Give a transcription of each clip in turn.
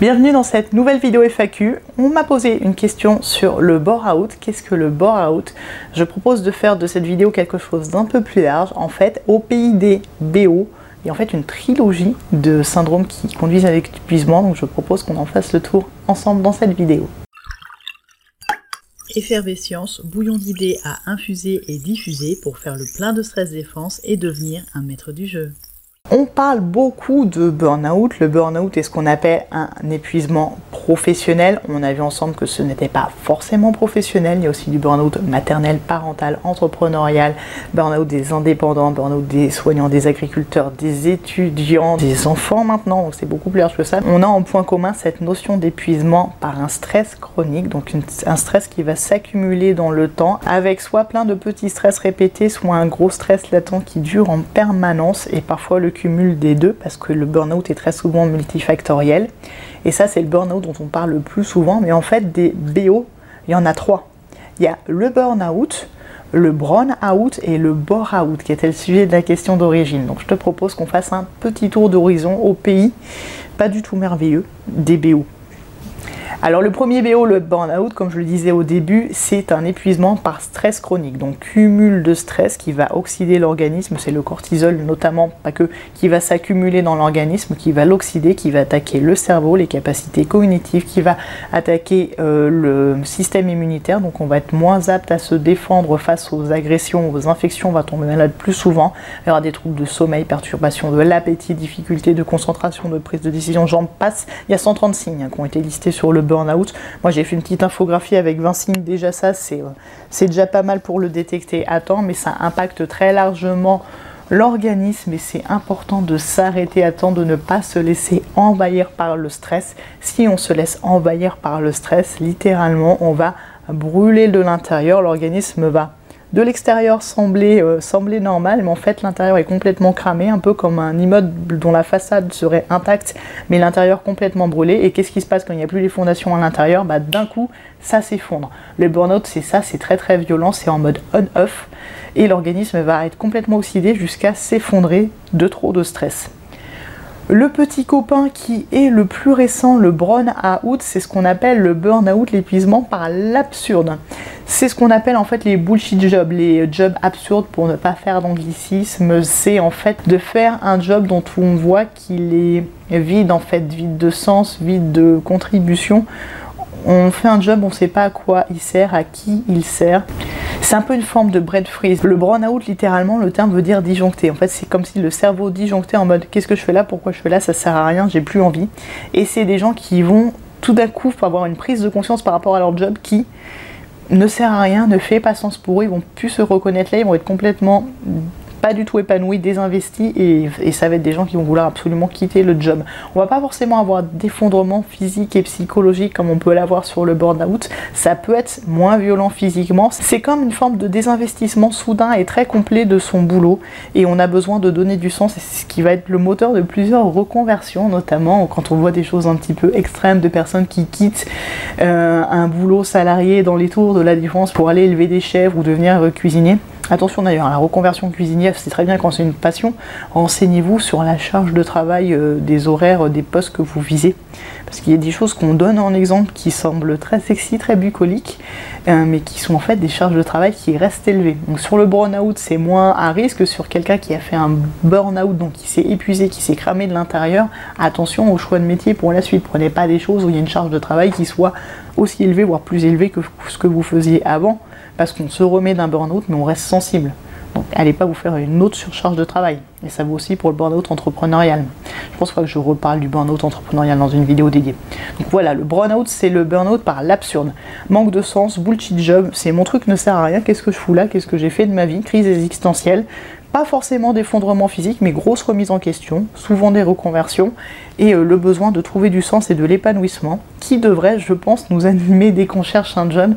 Bienvenue dans cette nouvelle vidéo FAQ. On m'a posé une question sur le bore-out. Qu'est-ce que le bore-out? Je propose de faire de cette vidéo quelque chose d'un peu plus large. En fait, au pays des BO, il en fait une trilogie de syndromes qui conduisent à l'épuisement. Donc je propose qu'on en fasse le tour ensemble dans cette vidéo. Effervescience, bouillon d'idées à infuser et diffuser pour faire le plein de stress défense et devenir un maître du jeu. On parle beaucoup de burn-out. Le burn-out est ce qu'on appelle un épuisement professionnel. On a vu ensemble que ce n'était pas forcément professionnel. Il y a aussi du burn-out maternel, parental, entrepreneurial, burn-out des indépendants, burn-out des soignants, des agriculteurs, des étudiants, des enfants maintenant. C'est beaucoup plus large que ça. On a en point commun cette notion d'épuisement par un stress chronique, donc un stress qui va s'accumuler dans le temps avec soit plein de petits stress répétés, soit un gros stress latent qui dure en permanence et parfois le des deux parce que le burn-out est très souvent multifactoriel. Et ça, c'est le burn-out dont on parle le plus souvent. Mais en fait, des BO, il y en a trois. Il y le burn-out, le brown-out et le bore-out, qui était le sujet de la question d'origine. Donc je te propose qu'on fasse un petit tour d'horizon au pays, pas du tout merveilleux, des BO. Alors le premier BO, le burn-out, comme je le disais au début, c'est un épuisement par stress chronique, donc cumul de stress qui va oxyder l'organisme, c'est le cortisol notamment, pas que, qui va s'accumuler dans l'organisme, qui va l'oxyder, qui va attaquer le cerveau, les capacités cognitives, qui va attaquer euh, le système immunitaire, donc on va être moins apte à se défendre face aux agressions, aux infections, on va tomber malade plus souvent, il y aura des troubles de sommeil, perturbation de l'appétit, difficultés de concentration, de prise de décision, j'en passe, il y a 130 signes hein, qui ont été listés sur le burn out Moi, j'ai fait une petite infographie avec 20 signes. Déjà, ça, euh, c'est déjà pas mal pour le détecter à temps, mais ça impacte très largement l'organisme et c'est important de s'arrêter à temps, de ne pas se laisser envahir par le stress. Si on se laisse envahir par le stress, littéralement, on va brûler de l'intérieur, l'organisme va de l'extérieur semblait, euh, semblait normal, mais en fait l'intérieur est complètement cramé, un peu comme un immeuble dont la façade serait intacte, mais l'intérieur complètement brûlé. Et qu'est-ce qui se passe quand il n'y a plus les fondations à l'intérieur? Bah, D'un coup, ça s'effondre. Le burn-out, c'est ça, c'est très très violent, c'est en mode on-off, et l'organisme va être complètement oxydé jusqu'à s'effondrer de trop de stress. Le petit copain qui est le plus récent, le burn-out, c'est ce qu'on appelle le burn-out, l'épuisement par l'absurde. C'est ce qu'on appelle en fait les bullshit jobs, les jobs absurdes pour ne pas faire d'anglicisme. C'est en fait de faire un job dont on voit qu'il est vide en fait, vide de sens, vide de contribution. On fait un job, on ne sait pas à quoi il sert, à qui il sert. C'est un peu une forme de bread freeze. Le burn-out, littéralement, le terme veut dire disjoncter. En fait, c'est comme si le cerveau disjonctait en mode qu'est-ce que je fais là, pourquoi je fais là, ça sert à rien, j'ai plus envie. Et c'est des gens qui vont tout d'un coup avoir une prise de conscience par rapport à leur job qui ne sert à rien, ne fait pas sens pour eux, ils vont plus se reconnaître là, ils vont être complètement pas du tout épanoui, désinvesti et, et, ça va être des gens qui vont vouloir absolument quitter le job. On va pas forcément avoir d'effondrement physique et psychologique comme on peut l'avoir sur le burn-out. Ça peut être moins violent physiquement. C'est comme une forme de désinvestissement soudain et très complet de son boulot et on a besoin de donner du sens et c'est ce qui va être le moteur de plusieurs reconversions, notamment quand on voit des choses un petit peu extrêmes de personnes qui quittent euh, un boulot salarié dans les tours de la défense pour aller élever des chèvres ou devenir cuisinier. Attention d'ailleurs, la reconversion cuisinière, c'est très bien quand c'est une passion. Renseignez-vous sur la charge de travail euh, des horaires euh, des postes que vous visez. Parce qu'il y a des choses qu'on donne en exemple qui semblent très sexy, très bucoliques, euh, mais qui sont en fait des charges de travail qui restent élevées. Donc sur le burn-out, c'est moins à risque. Sur quelqu'un qui a fait un burn-out, donc qui s'est épuisé, qui s'est cramé de l'intérieur, attention au choix de métier pour la suite. Prenez pas des choses où il y a une charge de travail qui soit aussi élevée, voire plus élevée que ce que vous faisiez avant parce qu'on se remet d'un burn-out, mais on reste sensible. Donc, allez pas vous faire une autre surcharge de travail. Et ça vaut aussi pour le burn-out entrepreneurial. Je pense pas que je reparle du burn-out entrepreneurial dans une vidéo dédiée. Donc voilà, le burn-out, c'est le burn-out par l'absurde. Manque de sens, bullshit job, c'est mon truc ne sert à rien, qu'est-ce que je fous là, qu'est-ce que j'ai fait de ma vie, crise existentielle. Pas forcément d'effondrement physique, mais grosse remise en question, souvent des reconversions, et euh, le besoin de trouver du sens et de l'épanouissement, qui devrait, je pense, nous animer dès qu'on cherche un job,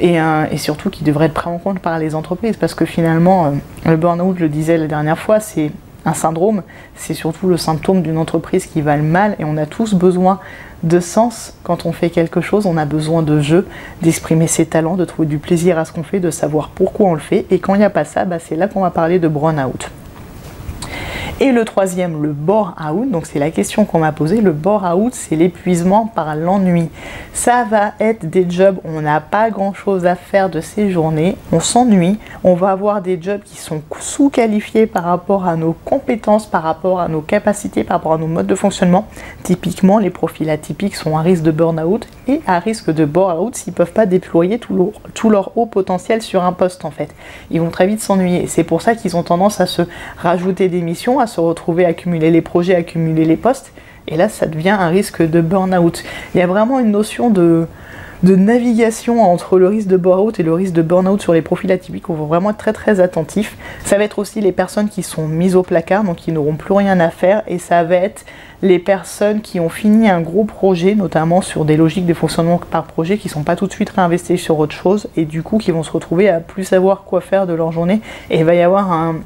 et, euh, surtout qui devrait être pris en compte par les entreprises, parce que finalement, euh, le burn-out, je le disais la dernière fois, c'est un syndrome, c'est surtout le symptôme d'une entreprise qui va le mal et on a tous besoin de sens quand on fait quelque chose, on a besoin de jeu, d'exprimer ses talents, de trouver du plaisir à ce qu'on fait, de savoir pourquoi on le fait et quand il n'y a pas ça, bah, c'est là qu'on va parler de burn-out. Et le troisième, le bore-out, donc c'est la question qu'on m'a posée, le bore-out, c'est l'épuisement par l'ennui. Ça va être des jobs, on n'a pas grand-chose à faire de ces journées, on s'ennuie, on va avoir des jobs qui sont sous-qualifiés par rapport à nos compétences, par rapport à nos capacités, par rapport à nos modes de fonctionnement. Typiquement, les profils atypiques sont à risque de burn-out et à risque de bore-out s'ils ne peuvent pas déployer tout leur, tout leur haut potentiel sur un poste en fait. Ils vont très vite s'ennuyer. C'est pour ça qu'ils ont tendance à se rajouter des missions, à se retrouver à accumuler les projets, accumuler les postes. Et là, ça devient un risque de burn-out. Il y a vraiment une notion de, de navigation entre le risque de burn-out et le risque de burn-out sur les profils atypiques. On va vraiment être très très attentif. Ça va être aussi les personnes qui sont mises au placard, donc qui n'auront plus rien à faire. Et ça va être les personnes qui ont fini un gros projet, notamment sur des logiques de fonctionnement par projet, qui ne sont pas tout de suite réinvesties sur autre chose et du coup qui vont se retrouver à plus savoir quoi faire de leur journée. Et il va y avoir un,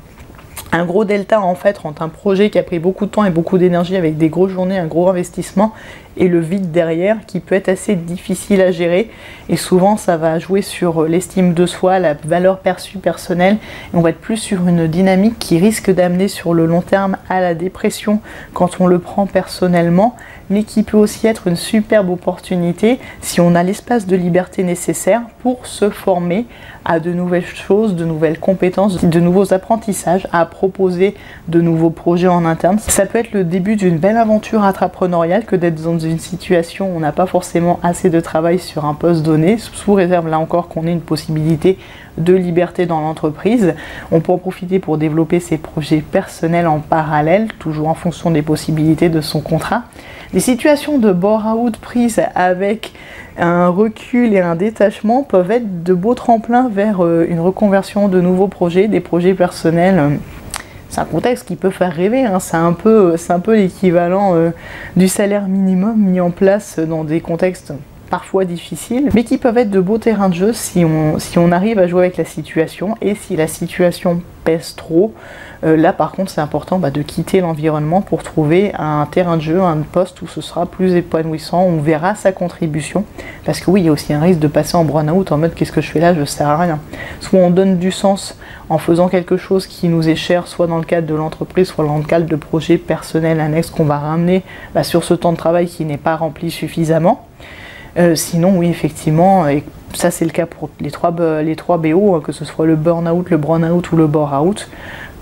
un gros delta en fait entre un projet qui a pris beaucoup de temps et beaucoup d'énergie avec des grosses journées, un gros investissement et le vide derrière qui peut être assez difficile à gérer et souvent ça va jouer sur l'estime de soi, la valeur perçue personnelle on va être plus sur une dynamique qui risque d'amener sur le long terme à la dépression quand on le prend personnellement mais qui peut aussi être une superbe opportunité si on a l'espace de liberté nécessaire pour se former à de nouvelles choses, de nouvelles compétences, de nouveaux apprentissages, à proposer de nouveaux projets en interne. Ça peut être le début d'une belle aventure entrepreneuriale que d'être dans une situation où on n'a pas forcément assez de travail sur un poste donné, sous réserve là encore qu'on ait une possibilité de liberté dans l'entreprise. On peut en profiter pour développer ses projets personnels en parallèle, toujours en fonction des possibilités de son contrat. Les situations de bore-out prises avec un recul et un détachement peuvent être de beaux tremplins vers euh, une reconversion de nouveaux projets, des projets personnels. C'est un contexte qui peut faire rêver, hein. c'est un peu, l'équivalent euh, du salaire minimum mis en place dans des contextes parfois difficiles, mais qui peuvent être de beaux terrains de jeu si on, si on arrive à jouer avec la situation et si la situation pèse trop. Euh, là par contre c'est important bah, de quitter l'environnement pour trouver un terrain de jeu, un poste où ce sera plus épanouissant, on verra sa contribution. Parce que oui, il y a aussi un risque de passer en burn-out en mode qu'est-ce que je fais là, je sers à rien. Soit on donne du sens en faisant quelque chose qui nous est cher, soit dans le cadre de l'entreprise, soit dans le cadre de projets personnels annexes qu'on va ramener bah, sur ce temps de travail qui n'est pas rempli suffisamment. Euh, sinon, oui, effectivement, et ça c'est le cas pour les trois, les trois BO, hein, que ce soit le burn-out, le burn-out ou le bore-out.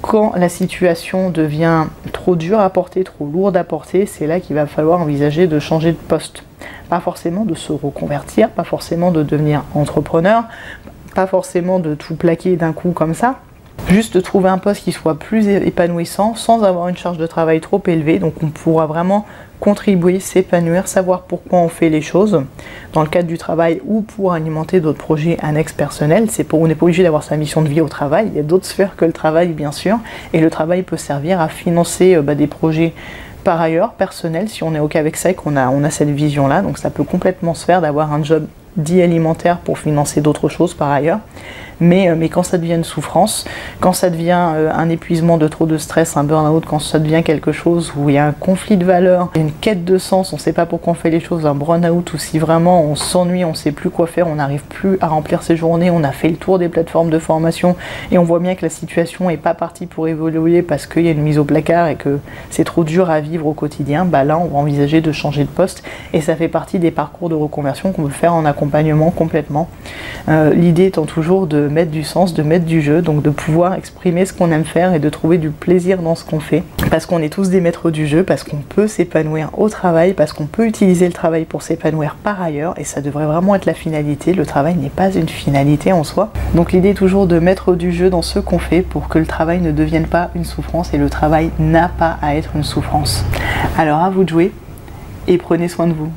Quand la situation devient trop dure à porter, trop lourde à porter, c'est là qu'il va falloir envisager de changer de poste. Pas forcément de se reconvertir, pas forcément de devenir entrepreneur, pas forcément de tout plaquer d'un coup comme ça, juste trouver un poste qui soit plus épanouissant sans avoir une charge de travail trop élevée. Donc on pourra vraiment contribuer, s'épanouir, savoir pourquoi on fait les choses dans le cadre du travail ou pour alimenter d'autres projets annexes personnels. Pour, on n'est pas obligé d'avoir sa mission de vie au travail. Il y a d'autres sphères que le travail, bien sûr. Et le travail peut servir à financer euh, bah, des projets par ailleurs personnels si on est OK avec ça et qu'on on a cette vision-là. Donc ça peut complètement se faire d'avoir un job dit alimentaire pour financer d'autres choses par ailleurs. Mais, euh, mais, quand ça devient une souffrance, quand ça devient euh, un épuisement de trop de stress, un burn-out, quand ça devient quelque chose où il y a un conflit de valeurs, une quête de sens, on ne sait pas pourquoi on fait les choses, un burn-out, ou si vraiment on s'ennuie, on ne sait plus quoi faire, on n'arrive plus à remplir ses journées, on a fait le tour des plateformes de formation et on voit bien que la situation n'est pas partie pour évoluer parce qu'il y a une mise au placard et que c'est trop dur à vivre au quotidien, bah là on va envisager de changer de poste et ça fait partie des parcours de reconversion qu'on peut faire en accompagnement complètement. Euh, l'idée étant toujours mettre du sens, de mettre du jeu, donc de pouvoir exprimer ce qu'on aime faire et de trouver du plaisir dans ce qu'on fait. Parce qu'on est tous des maîtres du jeu, parce qu'on peut s'épanouir au travail, parce qu'on peut utiliser le travail pour s'épanouir par ailleurs, et ça devrait vraiment être la finalité. Le travail n'est pas une finalité en soi. Donc l'idée est toujours de mettre du jeu dans ce qu'on fait pour que le travail ne devienne pas une souffrance, et le travail n'a pas à être une souffrance. Alors à vous de jouer, et prenez soin de vous.